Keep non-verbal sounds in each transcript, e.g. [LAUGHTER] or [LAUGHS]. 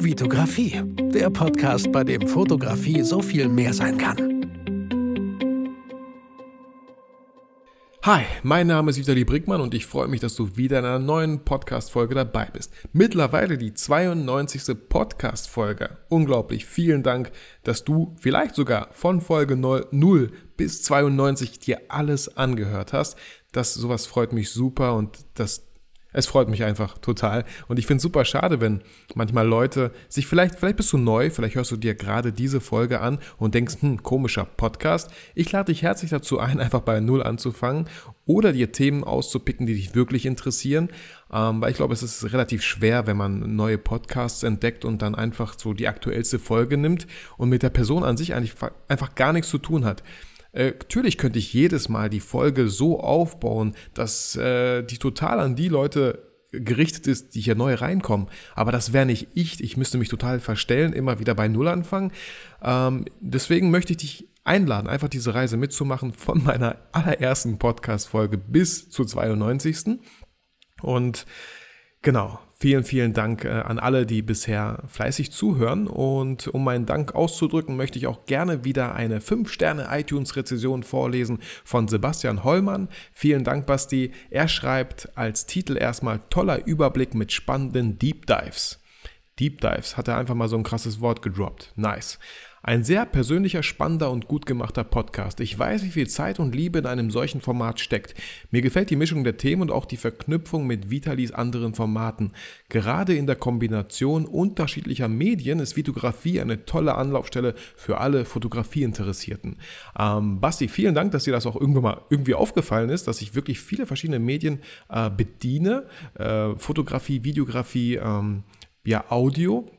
Vitografie, der Podcast, bei dem Fotografie so viel mehr sein kann. Hi, mein Name ist Vitali Brickmann und ich freue mich, dass du wieder in einer neuen Podcast-Folge dabei bist. Mittlerweile die 92. Podcast-Folge. Unglaublich. Vielen Dank, dass du vielleicht sogar von Folge 0 bis 92 dir alles angehört hast. Das sowas freut mich super und das es freut mich einfach total. Und ich finde es super schade, wenn manchmal Leute sich vielleicht, vielleicht bist du neu, vielleicht hörst du dir gerade diese Folge an und denkst, hm, komischer Podcast. Ich lade dich herzlich dazu ein, [LAUGHS] einfach bei Null anzufangen oder dir Themen auszupicken, die dich wirklich interessieren. Ähm, weil ich glaube, es ist relativ schwer, wenn man neue Podcasts entdeckt und dann einfach so die aktuellste Folge nimmt und mit der Person an sich eigentlich einfach gar nichts zu tun hat. Äh, natürlich könnte ich jedes Mal die Folge so aufbauen, dass äh, die total an die Leute gerichtet ist, die hier neu reinkommen. Aber das wäre nicht ich. Ich müsste mich total verstellen, immer wieder bei Null anfangen. Ähm, deswegen möchte ich dich einladen, einfach diese Reise mitzumachen von meiner allerersten Podcast-Folge bis zur 92. Und genau, Vielen, vielen Dank äh, an alle, die bisher fleißig zuhören. Und um meinen Dank auszudrücken, möchte ich auch gerne wieder eine 5-Sterne-iTunes-Rezession vorlesen von Sebastian Hollmann. Vielen Dank, Basti. Er schreibt als Titel erstmal toller Überblick mit spannenden Deep Dives. Deep Dives hat er einfach mal so ein krasses Wort gedroppt. Nice. Ein sehr persönlicher, spannender und gut gemachter Podcast. Ich weiß, wie viel Zeit und Liebe in einem solchen Format steckt. Mir gefällt die Mischung der Themen und auch die Verknüpfung mit Vitalis anderen Formaten. Gerade in der Kombination unterschiedlicher Medien ist Vitografie eine tolle Anlaufstelle für alle Fotografieinteressierten. Ähm, Basti, vielen Dank, dass dir das auch irgendwann mal irgendwie aufgefallen ist, dass ich wirklich viele verschiedene Medien äh, bediene. Äh, Fotografie, Videografie, ähm, ja, Audio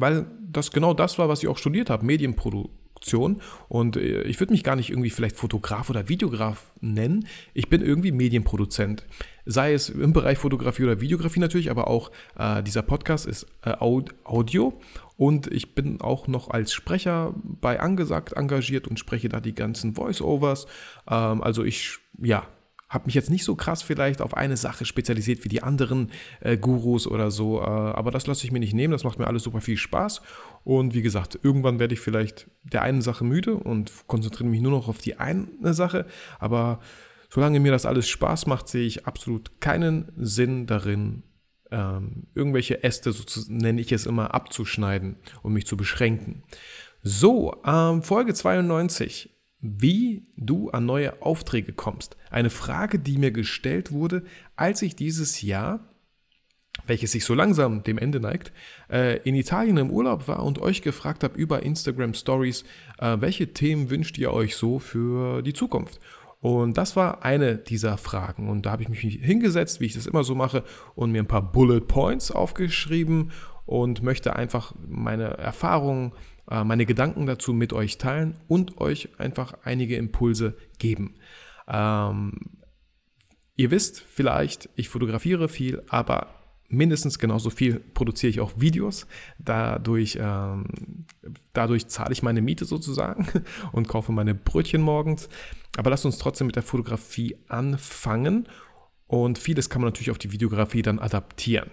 weil das genau das war, was ich auch studiert habe, Medienproduktion. Und äh, ich würde mich gar nicht irgendwie vielleicht Fotograf oder Videograf nennen. Ich bin irgendwie Medienproduzent. Sei es im Bereich Fotografie oder Videografie natürlich, aber auch äh, dieser Podcast ist äh, Audio. Und ich bin auch noch als Sprecher bei Angesagt engagiert und spreche da die ganzen Voice-Overs. Ähm, also ich, ja, habe mich jetzt nicht so krass vielleicht auf eine Sache spezialisiert wie die anderen äh, Gurus oder so, äh, aber das lasse ich mir nicht nehmen, das macht mir alles super viel Spaß. Und wie gesagt, irgendwann werde ich vielleicht der einen Sache müde und konzentriere mich nur noch auf die eine Sache, aber solange mir das alles Spaß macht, sehe ich absolut keinen Sinn darin, ähm, irgendwelche Äste, so nenne ich es immer, abzuschneiden und mich zu beschränken. So, ähm, Folge 92 wie du an neue Aufträge kommst. Eine Frage, die mir gestellt wurde, als ich dieses Jahr, welches sich so langsam dem Ende neigt, äh, in Italien im Urlaub war und euch gefragt habe über Instagram Stories, äh, welche Themen wünscht ihr euch so für die Zukunft? Und das war eine dieser Fragen. Und da habe ich mich hingesetzt, wie ich das immer so mache, und mir ein paar Bullet Points aufgeschrieben und möchte einfach meine Erfahrungen meine Gedanken dazu mit euch teilen und euch einfach einige Impulse geben. Ähm, ihr wisst vielleicht, ich fotografiere viel, aber mindestens genauso viel produziere ich auch Videos. Dadurch, ähm, dadurch zahle ich meine Miete sozusagen [LAUGHS] und kaufe meine Brötchen morgens. Aber lasst uns trotzdem mit der Fotografie anfangen. Und vieles kann man natürlich auf die Videografie dann adaptieren.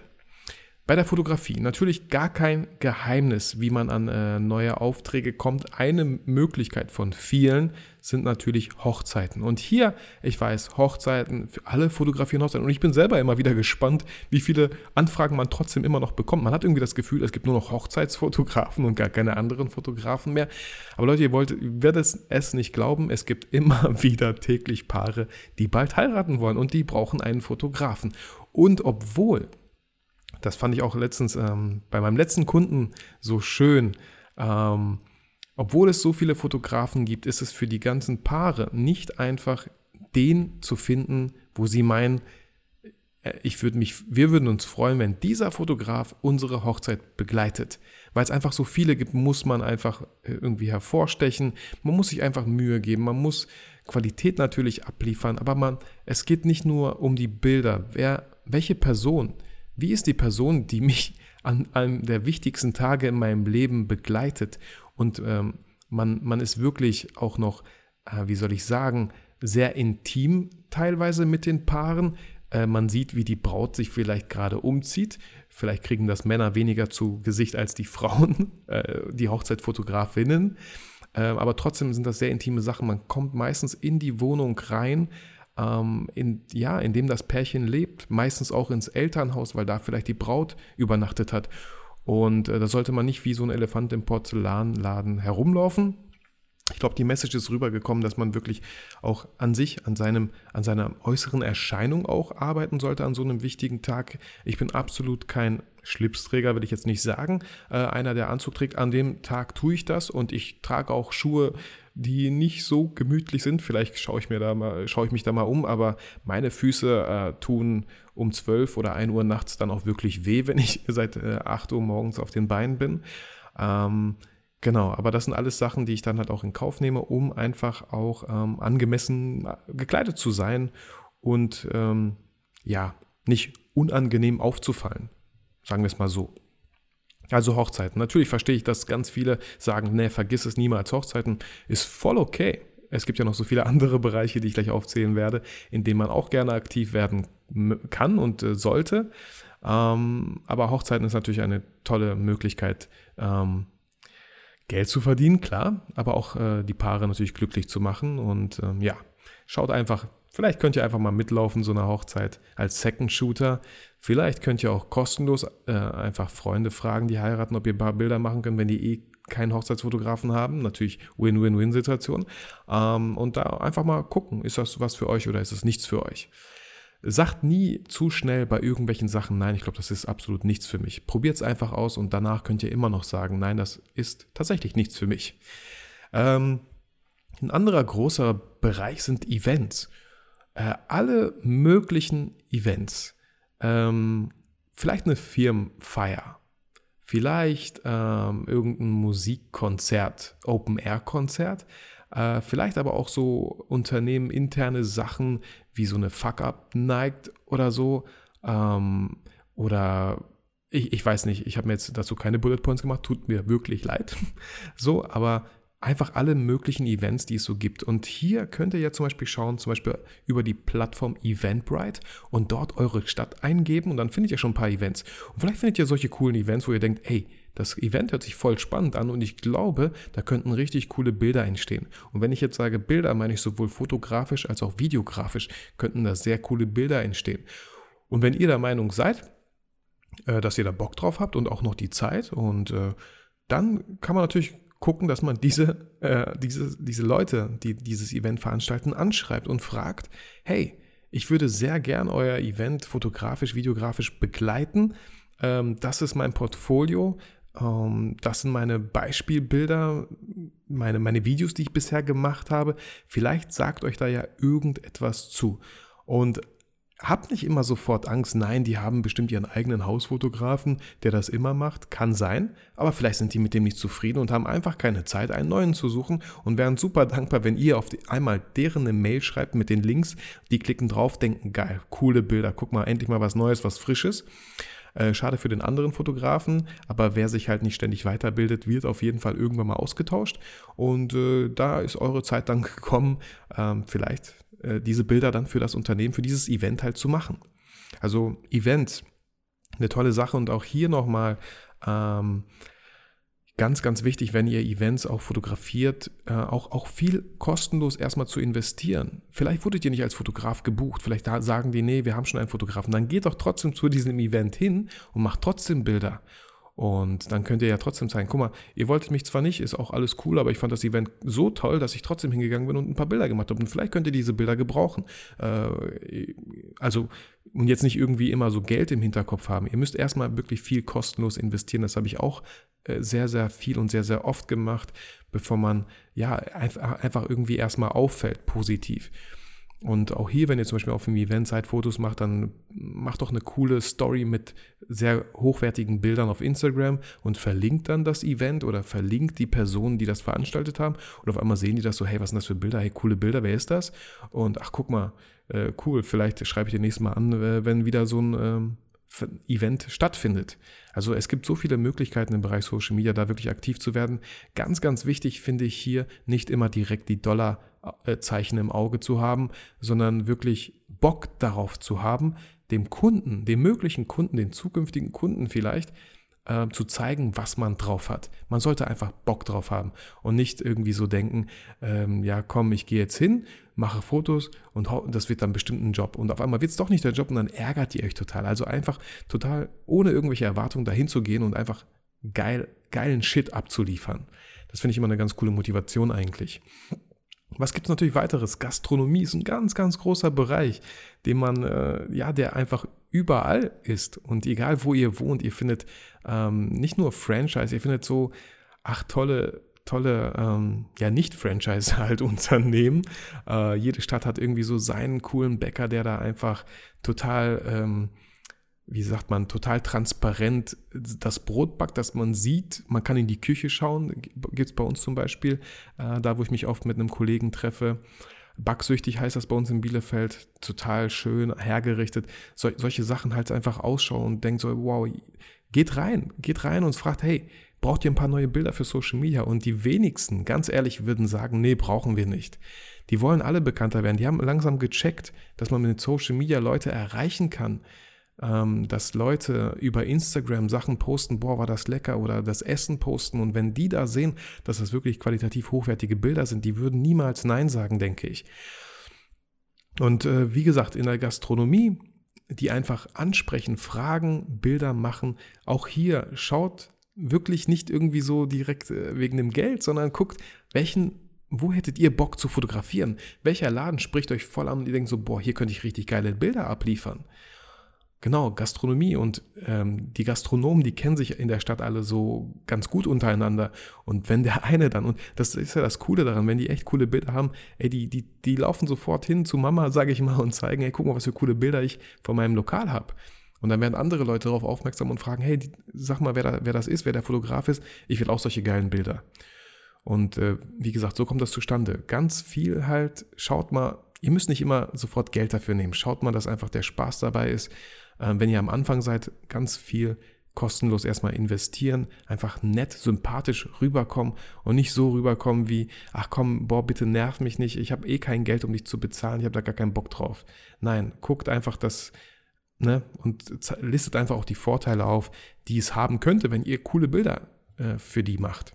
Bei der Fotografie natürlich gar kein Geheimnis, wie man an äh, neue Aufträge kommt. Eine Möglichkeit von vielen sind natürlich Hochzeiten. Und hier, ich weiß, Hochzeiten, für alle fotografieren Hochzeiten. Und ich bin selber immer wieder gespannt, wie viele Anfragen man trotzdem immer noch bekommt. Man hat irgendwie das Gefühl, es gibt nur noch Hochzeitsfotografen und gar keine anderen Fotografen mehr. Aber Leute, ihr wollt, werdet es nicht glauben, es gibt immer [LAUGHS] wieder täglich Paare, die bald heiraten wollen und die brauchen einen Fotografen. Und obwohl das fand ich auch letztens ähm, bei meinem letzten Kunden so schön. Ähm, obwohl es so viele Fotografen gibt, ist es für die ganzen Paare nicht einfach, den zu finden, wo sie meinen, äh, ich würde mich, wir würden uns freuen, wenn dieser Fotograf unsere Hochzeit begleitet. Weil es einfach so viele gibt, muss man einfach äh, irgendwie hervorstechen. Man muss sich einfach Mühe geben. Man muss Qualität natürlich abliefern. Aber man, es geht nicht nur um die Bilder. Wer, welche Person wie ist die Person, die mich an einem der wichtigsten Tage in meinem Leben begleitet? Und ähm, man, man ist wirklich auch noch, äh, wie soll ich sagen, sehr intim teilweise mit den Paaren. Äh, man sieht, wie die Braut sich vielleicht gerade umzieht. Vielleicht kriegen das Männer weniger zu Gesicht als die Frauen, [LAUGHS] äh, die Hochzeitfotografinnen. Äh, aber trotzdem sind das sehr intime Sachen. Man kommt meistens in die Wohnung rein, ähm, in, ja, in dem das Pärchen lebt, meistens auch ins Elternhaus, weil da vielleicht die Braut übernachtet hat. Und äh, da sollte man nicht wie so ein Elefant im Porzellanladen herumlaufen. Ich glaube, die Message ist rübergekommen, dass man wirklich auch an sich, an, seinem, an seiner äußeren Erscheinung auch arbeiten sollte an so einem wichtigen Tag. Ich bin absolut kein Schlipsträger, will ich jetzt nicht sagen. Äh, einer, der Anzug trägt, an dem Tag tue ich das und ich trage auch Schuhe, die nicht so gemütlich sind. Vielleicht schaue ich, mir da mal, schaue ich mich da mal um, aber meine Füße äh, tun um 12 oder 1 Uhr nachts dann auch wirklich weh, wenn ich [LAUGHS] seit äh, 8 Uhr morgens auf den Beinen bin. Ähm, genau, aber das sind alles Sachen, die ich dann halt auch in Kauf nehme, um einfach auch ähm, angemessen äh, gekleidet zu sein und ähm, ja, nicht unangenehm aufzufallen. Sagen wir es mal so. Also Hochzeiten. Natürlich verstehe ich, dass ganz viele sagen, nee, vergiss es niemals. Hochzeiten ist voll okay. Es gibt ja noch so viele [LAUGHS] andere Bereiche, die ich gleich aufzählen werde, in denen man auch gerne aktiv werden kann und äh, sollte. Ähm, aber Hochzeiten ist natürlich eine tolle Möglichkeit, ähm, Geld zu verdienen, klar, aber auch äh, die Paare natürlich glücklich zu machen. Und ähm, ja, schaut einfach, vielleicht könnt ihr einfach mal mitlaufen, so eine Hochzeit als Second Shooter. Vielleicht könnt ihr auch kostenlos äh, einfach Freunde fragen, die heiraten, ob ihr ein paar Bilder machen können, wenn die eh keinen Hochzeitsfotografen haben. Natürlich Win-Win-Win-Situation. Ähm, und da einfach mal gucken, ist das was für euch oder ist es nichts für euch. Sagt nie zu schnell bei irgendwelchen Sachen, nein, ich glaube, das ist absolut nichts für mich. Probiert es einfach aus und danach könnt ihr immer noch sagen, nein, das ist tatsächlich nichts für mich. Ähm, ein anderer großer Bereich sind Events. Äh, alle möglichen Events. Ähm, vielleicht eine Firmenfeier. Vielleicht ähm, irgendein Musikkonzert, Open-Air-Konzert. Äh, vielleicht aber auch so unternehmeninterne Sachen wie so eine Fuck-Up-Night oder so. Ähm, oder ich, ich weiß nicht, ich habe mir jetzt dazu keine Bullet Points gemacht, tut mir wirklich leid. [LAUGHS] so, aber einfach alle möglichen Events, die es so gibt. Und hier könnt ihr ja zum Beispiel schauen, zum Beispiel über die Plattform Eventbrite und dort eure Stadt eingeben und dann findet ihr schon ein paar Events. Und vielleicht findet ihr solche coolen Events, wo ihr denkt, ey, das Event hört sich voll spannend an und ich glaube, da könnten richtig coole Bilder entstehen. Und wenn ich jetzt sage Bilder, meine ich sowohl fotografisch als auch videografisch, könnten da sehr coole Bilder entstehen. Und wenn ihr der Meinung seid, äh, dass ihr da Bock drauf habt und auch noch die Zeit und äh, dann kann man natürlich gucken, dass man diese, äh, diese, diese Leute, die dieses Event veranstalten, anschreibt und fragt, hey, ich würde sehr gern euer Event fotografisch, videografisch begleiten. Ähm, das ist mein Portfolio. Ähm, das sind meine Beispielbilder, meine, meine Videos, die ich bisher gemacht habe. Vielleicht sagt euch da ja irgendetwas zu. Und Habt nicht immer sofort Angst, nein, die haben bestimmt ihren eigenen Hausfotografen, der das immer macht. Kann sein, aber vielleicht sind die mit dem nicht zufrieden und haben einfach keine Zeit, einen neuen zu suchen und wären super dankbar, wenn ihr auf die, einmal deren eine Mail schreibt mit den Links. Die klicken drauf, denken, geil, coole Bilder, guck mal, endlich mal was Neues, was Frisches. Äh, schade für den anderen Fotografen, aber wer sich halt nicht ständig weiterbildet, wird auf jeden Fall irgendwann mal ausgetauscht. Und äh, da ist eure Zeit dann [LAUGHS] gekommen, ähm, vielleicht äh, diese Bilder dann für das Unternehmen, für dieses Event halt zu machen. Also Event, eine tolle Sache und auch hier nochmal ähm, ganz, ganz wichtig, wenn ihr Events auch fotografiert, äh, auch, auch viel kostenlos erstmal zu investieren. Vielleicht wurdet ihr nicht als Fotograf gebucht, vielleicht sagen die, nee, wir haben schon einen Fotografen. Dann geht doch trotzdem zu diesem Event hin und macht trotzdem Bilder. Und dann könnt ihr ja trotzdem zeigen, guck mal, ihr wolltet mich zwar nicht, ist auch alles cool, aber ich fand das Event so toll, dass ich trotzdem hingegangen bin und ein paar Bilder gemacht habe. Und vielleicht könnt ihr diese Bilder gebrauchen. Äh, also, und jetzt nicht irgendwie immer so Geld im Hinterkopf haben. Ihr müsst erstmal wirklich viel kostenlos investieren. Das habe ich auch äh, sehr, sehr viel und sehr, sehr oft gemacht, bevor man ja einfach irgendwie erstmal auffällt, positiv. Und auch hier, wenn ihr zum Beispiel auf einem Event seid, Fotos macht, dann macht doch eine coole Story mit sehr hochwertigen Bildern auf Instagram und verlinkt dann das Event oder verlinkt die Personen, die das veranstaltet haben. Und auf einmal sehen die das so, hey, was sind das für Bilder? Hey, coole Bilder, wer ist das? Und ach, guck mal, äh, cool, vielleicht schreibe ich dir nächstes Mal an, äh, wenn wieder so ein ähm, Event stattfindet. Also es gibt so viele Möglichkeiten im Bereich Social Media, da wirklich aktiv zu werden. Ganz, ganz wichtig finde ich hier nicht immer direkt die Dollar Fingerzeichen im Auge zu haben, sondern wirklich Bock darauf zu haben, dem Kunden, dem möglichen Kunden, den zukünftigen Kunden vielleicht, äh, zu zeigen, was man drauf hat. Man sollte einfach Bock drauf haben und nicht irgendwie so denken, ähm, ja komm, ich gehe jetzt hin, mache Fotos und das wird dann bestimmt ein Job. Und auf einmal wird es doch nicht der Job und dann ärgert ihr euch total. Also einfach total ohne irgendwelche Erwartungen dahin zu gehen und einfach geil, geilen Shit abzuliefern. Das finde ich immer eine ganz coole Motivation eigentlich. Was gibt es natürlich weiteres? Gastronomie ist ein ganz, ganz großer Bereich, den man, äh, ja, der einfach überall ist. Und egal wo ihr wohnt, ihr findet ähm, nicht nur Franchise, ihr findet so, ach, tolle, tolle, ähm, ja, nicht Franchise [LAUGHS] halt Unternehmen. Äh, jede Stadt hat irgendwie so seinen coolen Bäcker, der da einfach total, ähm, wie sagt man, total transparent das Brot backt, dass man sieht, man kann in die Küche schauen, gibt es bei uns zum Beispiel, äh, da wo ich mich oft mit einem Kollegen treffe. Backsüchtig heißt das bei uns in Bielefeld, total schön hergerichtet. So, solche Sachen halt einfach ausschauen und denkt so, wow, geht rein, geht rein und fragt, hey, braucht ihr ein paar neue Bilder für Social Media? Und die wenigsten, ganz ehrlich, würden sagen, nee, brauchen wir nicht. Die wollen alle bekannter werden. Die haben langsam gecheckt, dass man mit Social Media Leute erreichen kann ähm, dass Leute über Instagram Sachen posten, boah, war das lecker oder das Essen posten und wenn die da sehen, dass das wirklich qualitativ hochwertige Bilder sind, die würden niemals Nein sagen, denke ich. Und äh, wie gesagt, in der Gastronomie, die einfach ansprechen, fragen, Bilder machen, auch hier schaut wirklich nicht irgendwie so direkt äh, wegen dem Geld, sondern guckt, welchen wo hättet ihr Bock zu fotografieren? Welcher Laden spricht euch voll an und ihr denkt so, boah, hier könnte ich richtig geile Bilder abliefern? Genau, Gastronomie und ähm, die Gastronomen, die kennen sich in der Stadt alle so ganz gut untereinander. Und wenn der eine dann, und das ist ja das Coole daran, wenn die echt coole Bilder haben, ey, die, die, die laufen sofort hin zu Mama, [LAUGHS] sage ich mal, und zeigen, ey, guck mal, was für coole Bilder ich von meinem Lokal habe. Und dann werden andere Leute darauf aufmerksam und fragen, hey, sag mal, wer, da, wer das ist, wer der Fotograf ist. Ich will auch solche geilen Bilder. Und äh, wie gesagt, so kommt das zustande. Ganz viel halt, schaut mal, ihr müsst nicht immer sofort Geld dafür nehmen. Schaut mal, dass einfach der Spaß dabei ist wenn ihr am Anfang seid, ganz viel kostenlos erstmal investieren, einfach nett, sympathisch rüberkommen und nicht so rüberkommen wie, ach komm, boah, bitte nerv mich nicht, ich habe eh kein Geld, um dich zu bezahlen, ich habe da gar keinen Bock drauf. Nein, guckt einfach das, ne, und listet einfach auch die Vorteile auf, die es haben könnte, wenn ihr coole Bilder äh, für die macht.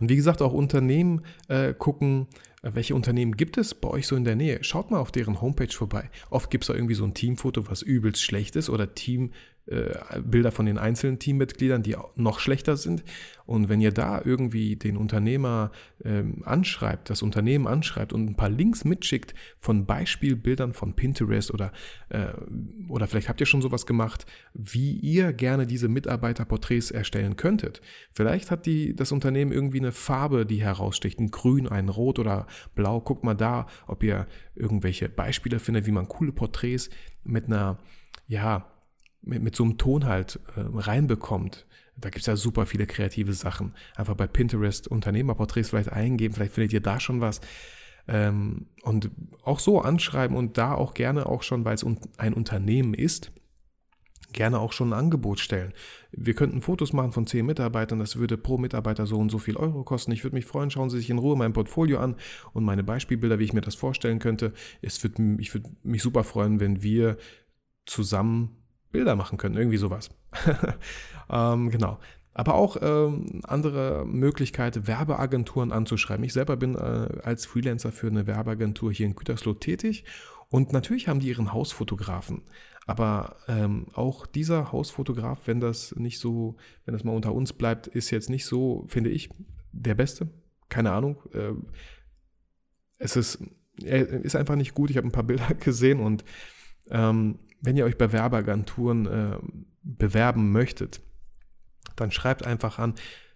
Und wie gesagt, auch Unternehmen äh, gucken, welche Unternehmen gibt es bei euch so in der Nähe? Schaut mal auf deren Homepage vorbei. Oft gibt es da irgendwie so ein Teamfoto, was übelst schlecht ist oder Team, äh, Bilder von den einzelnen Teammitgliedern, die noch schlechter sind. Und wenn ihr da irgendwie den Unternehmer ähm, anschreibt, das Unternehmen anschreibt und ein paar Links mitschickt von Beispielbildern von Pinterest oder, äh, oder vielleicht habt ihr schon sowas gemacht, wie ihr gerne diese Mitarbeiterporträts erstellen könntet. Vielleicht hat die, das Unternehmen irgendwie eine Farbe, die heraussticht, ein Grün, ein Rot oder Blau. Guckt mal da, ob ihr irgendwelche Beispiele findet, wie man coole Porträts mit einer, ja, mit, mit so einem Ton halt äh, reinbekommt. Da gibt es ja super viele kreative Sachen. Einfach bei Pinterest Unternehmerporträts vielleicht eingeben, vielleicht findet ihr da schon was. Ähm, und auch so anschreiben und da auch gerne auch schon, weil es ein Unternehmen ist, gerne auch schon ein Angebot stellen. Wir könnten Fotos machen von zehn Mitarbeitern, das würde pro Mitarbeiter so und so viel Euro kosten. Ich würde mich freuen, schauen Sie sich in Ruhe mein Portfolio an und meine Beispielbilder, wie ich mir das vorstellen könnte. Es wird, ich würde mich super freuen, wenn wir zusammen Bilder machen können, irgendwie sowas. [LAUGHS] ähm, genau. Aber auch ähm, andere Möglichkeit, Werbeagenturen anzuschreiben. Ich selber bin äh, als Freelancer für eine Werbeagentur hier in Gütersloh tätig und natürlich haben die ihren Hausfotografen. Aber ähm, auch dieser Hausfotograf, wenn das nicht so, wenn das mal unter uns bleibt, ist jetzt nicht so, finde ich, der Beste. Keine Ahnung. Äh, es ist, er ist einfach nicht gut. Ich habe ein paar Bilder [LAUGHS] gesehen und ähm, wenn ihr euch bei Werbeagenturen äh, bewerben möchtet, dann schreibt einfach an.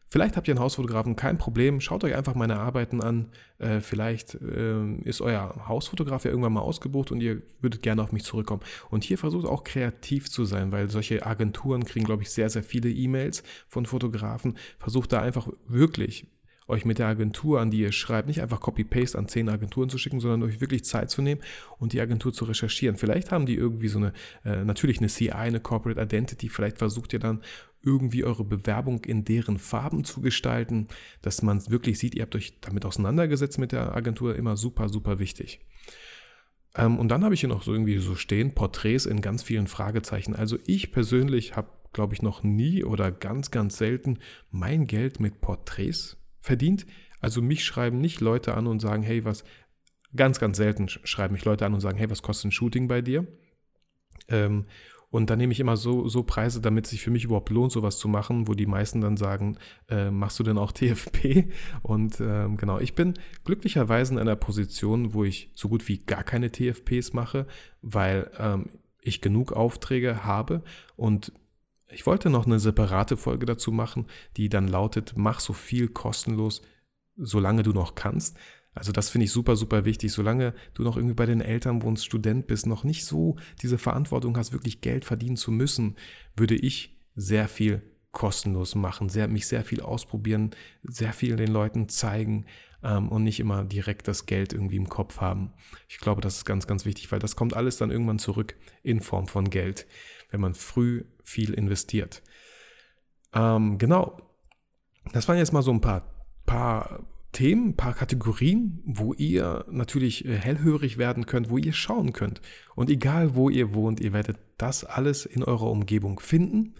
Vielleicht habt ihr einen Hausfotografen, kein Problem. Schaut euch einfach meine Arbeiten an. Äh, vielleicht äh, ist euer Hausfotograf ja irgendwann mal ausgebucht und ihr würdet gerne auf mich zurückkommen. Und hier versucht auch kreativ zu sein, weil solche Agenturen kriegen, glaube ich, sehr, sehr viele E-Mails von Fotografen. Versucht da einfach wirklich euch mit der Agentur, an die ihr schreibt, nicht einfach Copy-Paste an zehn Agenturen zu schicken, sondern euch wirklich Zeit zu nehmen und die Agentur zu recherchieren. Vielleicht haben die irgendwie so eine, äh, natürlich eine CI, eine Corporate Identity, vielleicht versucht ihr dann irgendwie eure Bewerbung in deren Farben zu gestalten, dass man wirklich sieht, ihr habt euch damit auseinandergesetzt mit der Agentur, immer super, super wichtig. Ähm, und dann habe ich hier noch so irgendwie so stehen, Porträts in ganz vielen Fragezeichen. Also ich persönlich habe, glaube ich, noch nie oder ganz, ganz selten mein Geld mit Porträts verdient. Also mich schreiben nicht Leute an und sagen, hey, was, ganz, ganz selten schreiben mich Leute an und sagen, hey, was kostet ein Shooting bei dir? Ähm, und dann nehme ich immer so, so Preise, damit es sich für mich überhaupt lohnt, sowas zu machen, wo die meisten dann sagen, äh, machst du denn auch [LAUGHS] TFP? Und ähm, genau, ich bin glücklicherweise in einer Position, wo ich so gut wie gar keine TFPs mache, weil ähm, ich genug Aufträge habe und ich wollte noch eine separate Folge dazu machen, die dann lautet, mach so viel kostenlos, solange du noch kannst. Also das finde ich super, super wichtig. Solange du noch irgendwie bei den Eltern wohnst, Student bist, noch nicht so diese Verantwortung hast, wirklich Geld verdienen zu müssen, würde ich sehr viel kostenlos machen, sehr, mich sehr viel ausprobieren, sehr viel den Leuten zeigen ähm, und nicht immer direkt das Geld irgendwie im Kopf haben. Ich glaube, das ist ganz, ganz wichtig, weil das kommt alles dann irgendwann zurück in Form von Geld, wenn man früh viel investiert. Ähm, genau. Das waren jetzt mal so ein paar, paar Themen, ein paar Kategorien, wo ihr natürlich äh, hellhörig werden könnt, wo ihr schauen könnt. Und egal wo ihr wohnt, ihr werdet das alles in eurer Umgebung finden.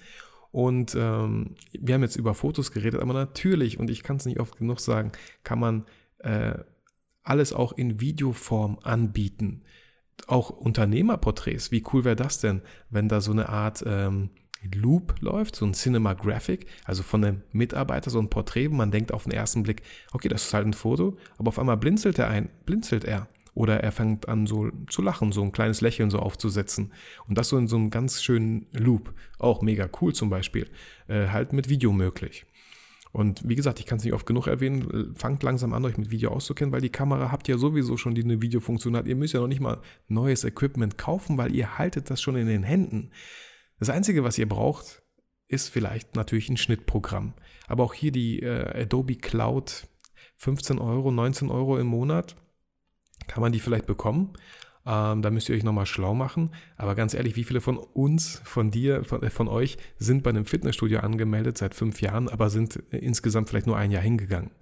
Und ähm, wir haben jetzt über Fotos geredet, aber natürlich, und ich kann es nicht oft genug sagen, kann man äh, alles auch in Videoform anbieten. Auch Unternehmerporträts, wie cool wäre das denn, wenn da so eine Art... Ähm, Loop läuft, so ein Cinematographic, also von einem Mitarbeiter, so ein Porträt, man denkt auf den ersten Blick, okay, das ist halt ein Foto, aber auf einmal blinzelt er ein, blinzelt er. Oder er fängt an so zu lachen, so ein kleines Lächeln so aufzusetzen. Und das so in so einem ganz schönen Loop. Auch mega cool zum Beispiel. Äh, halt mit Video möglich. Und wie gesagt, ich kann es nicht oft genug erwähnen, fangt langsam an, euch mit Video auszukennen, weil die Kamera habt ihr sowieso schon, die eine Videofunktion hat. Ihr müsst ja noch nicht mal neues Equipment kaufen, weil ihr haltet das schon in den Händen. Das Einzige, was ihr braucht, ist vielleicht natürlich ein Schnittprogramm. Aber auch hier die äh, Adobe Cloud 15 Euro, 19 Euro im Monat, kann man die vielleicht bekommen. Ähm, da müsst ihr euch nochmal schlau machen. Aber ganz ehrlich, wie viele von uns, von dir, von, äh, von euch sind bei einem Fitnessstudio angemeldet seit fünf Jahren, aber sind äh, insgesamt vielleicht nur ein Jahr hingegangen?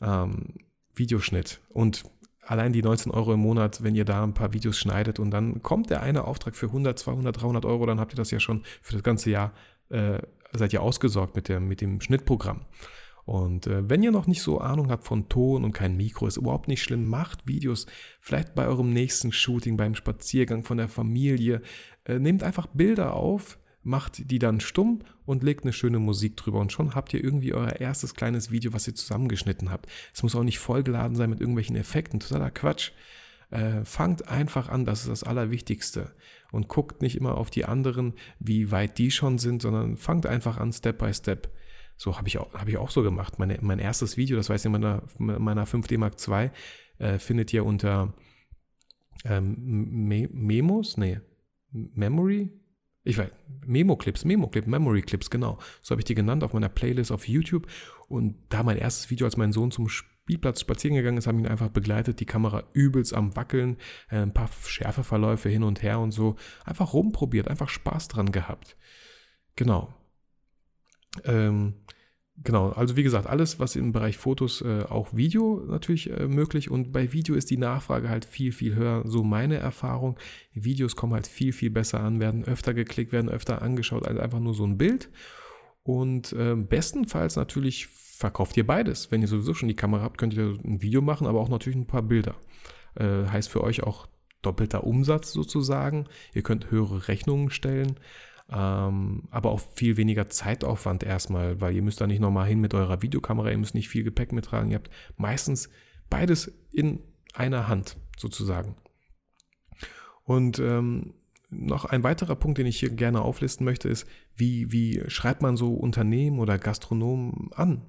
Ähm, Videoschnitt. Und allein die 19 Euro im Monat, wenn ihr da ein paar Videos schneidet und dann kommt der eine Auftrag für 100, 200, 300 Euro, dann habt ihr das ja schon für das ganze Jahr, äh, seid ihr ausgesorgt mit, der, mit dem Schnittprogramm. Und äh, wenn ihr noch nicht so Ahnung habt von Ton und kein Mikro, ist überhaupt nicht schlimm. Macht Videos, vielleicht bei eurem nächsten Shooting, beim Spaziergang von der Familie. Äh, nehmt einfach Bilder auf, macht die dann stumm und legt eine schöne Musik drüber und schon habt ihr irgendwie euer erstes kleines Video, was ihr zusammengeschnitten habt. Es muss auch nicht vollgeladen sein mit irgendwelchen Effekten, totaler Quatsch. Äh, fangt einfach an, das ist das Allerwichtigste. Und guckt nicht immer auf die anderen, wie weit die schon sind, sondern fangt einfach an, Step by Step. So habe ich, auch, hab ich auch so gemacht. Meine, mein erstes Video, das weiß ich in meiner, meiner 5D Mark II, äh, findet ihr unter ähm, Me Memos? Nee, Memory? Ich weiß, Memo-Clips, Memo-Clip, Memory-Clips, genau. So habe ich die genannt auf meiner Playlist auf YouTube. Und da mein erstes Video, als mein Sohn zum Spielplatz spazieren gegangen ist, habe ich ihn einfach begleitet, die Kamera übelst am Wackeln, äh, ein paar Schärfeverläufe hin und her und so. Einfach rumprobiert, einfach Spaß dran gehabt. Genau. Ähm, Genau, also wie gesagt, alles, was im Bereich Fotos, äh, auch Video natürlich äh, möglich und bei Video ist die Nachfrage halt viel, viel höher. So meine Erfahrung. Videos kommen halt viel, viel besser an, werden öfter geklickt, werden öfter angeschaut als einfach nur so ein Bild. Und äh, bestenfalls natürlich verkauft ihr beides. Wenn ihr sowieso schon die Kamera habt, könnt ihr ein Video machen, aber auch natürlich ein paar Bilder. Äh, heißt für euch auch doppelter Umsatz sozusagen. Ihr könnt höhere Rechnungen stellen ähm, aber auch viel weniger Zeitaufwand erstmal, weil ihr müsst da nicht nochmal hin mit eurer Videokamera, ihr müsst nicht viel Gepäck mittragen, ihr habt meistens beides in einer Hand sozusagen. Und ähm, noch ein weiterer Punkt, den ich hier gerne auflisten möchte, ist, wie, wie schreibt man so Unternehmen oder Gastronomen an?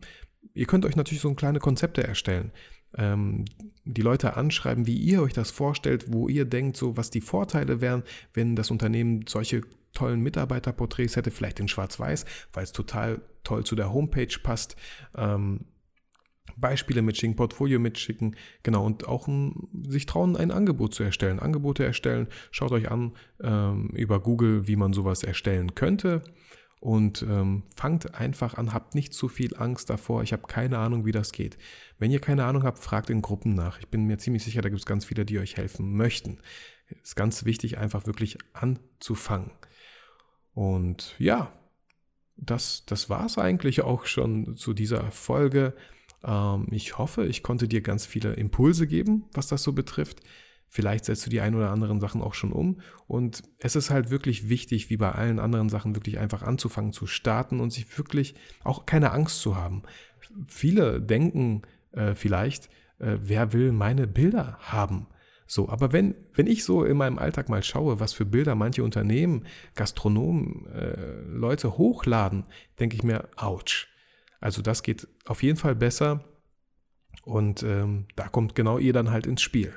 Ihr könnt euch natürlich so kleine Konzepte erstellen. Ähm, die Leute anschreiben, wie ihr euch das vorstellt, wo ihr denkt, so was die Vorteile wären, wenn das Unternehmen solche tollen Mitarbeiterporträts hätte, vielleicht in Schwarz-Weiß, weil es total toll zu der Homepage passt. Ähm, Beispiele mitschicken, Portfolio mitschicken, genau, und auch ein, sich trauen, ein Angebot zu erstellen, Angebote erstellen. Schaut euch an ähm, über Google, wie man sowas erstellen könnte. Und ähm, fangt einfach an, habt nicht zu viel Angst davor. Ich habe keine Ahnung, wie das geht. Wenn ihr keine Ahnung habt, fragt in Gruppen nach. Ich bin mir ziemlich sicher, da gibt es ganz viele, die euch helfen möchten. Es ist ganz wichtig, einfach wirklich anzufangen. Und ja, das, das war es eigentlich auch schon zu dieser Folge. Ähm, ich hoffe, ich konnte dir ganz viele Impulse geben, was das so betrifft. Vielleicht setzt du die ein oder anderen Sachen auch schon um. Und es ist halt wirklich wichtig, wie bei allen anderen Sachen, wirklich einfach anzufangen zu starten und sich wirklich auch keine Angst zu haben. Viele denken äh, vielleicht, äh, wer will meine Bilder haben? So, aber wenn, wenn ich so in meinem Alltag mal schaue, was für Bilder manche Unternehmen, Gastronomen, äh, Leute hochladen, denke ich mir, ouch. Also das geht auf jeden Fall besser und ähm, da kommt genau ihr dann halt ins Spiel.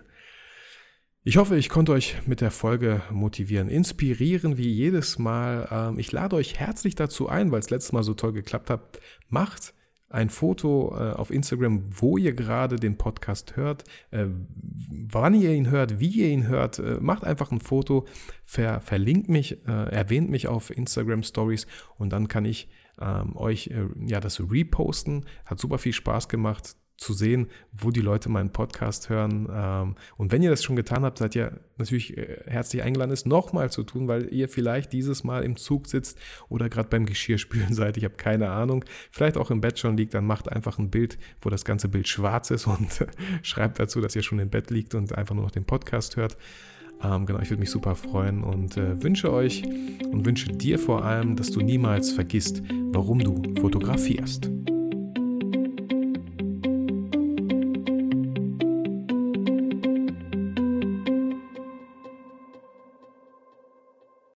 Ich hoffe, ich konnte euch mit der Folge motivieren, inspirieren wie jedes Mal. Ähm, ich lade euch herzlich dazu ein, weil es letztes Mal so toll geklappt hat. Macht ein Foto äh, auf Instagram, wo ihr gerade den Podcast hört, äh, wann ihr ihn hört, wie ihr ihn hört. Äh, macht einfach ein Foto, ver verlinkt mich, erwähnt mich auf Instagram Stories und dann kann ich ähm, euch ja das reposten. Hat super viel Spaß gemacht zu sehen, wo die Leute meinen Podcast hören. Ähm, und wenn ihr das schon getan habt, seid ihr natürlich äh, herzlich eingeladen, es nochmal zu tun, weil ihr vielleicht dieses Mal im Zug sitzt oder gerade beim Geschirrspülen [LAUGHS] seid. Ich habe keine Ahnung. Vielleicht auch im Bett schon liegt, dann macht einfach ein Bild, wo das ganze Bild schwarz ist und [LAUGHS] schreibt dazu, dass ihr schon im Bett liegt und einfach nur noch den Podcast hört. Ähm, genau, ich würde mich super freuen und äh, wünsche euch und wünsche dir vor allem, dass du niemals vergisst, warum du fotografierst.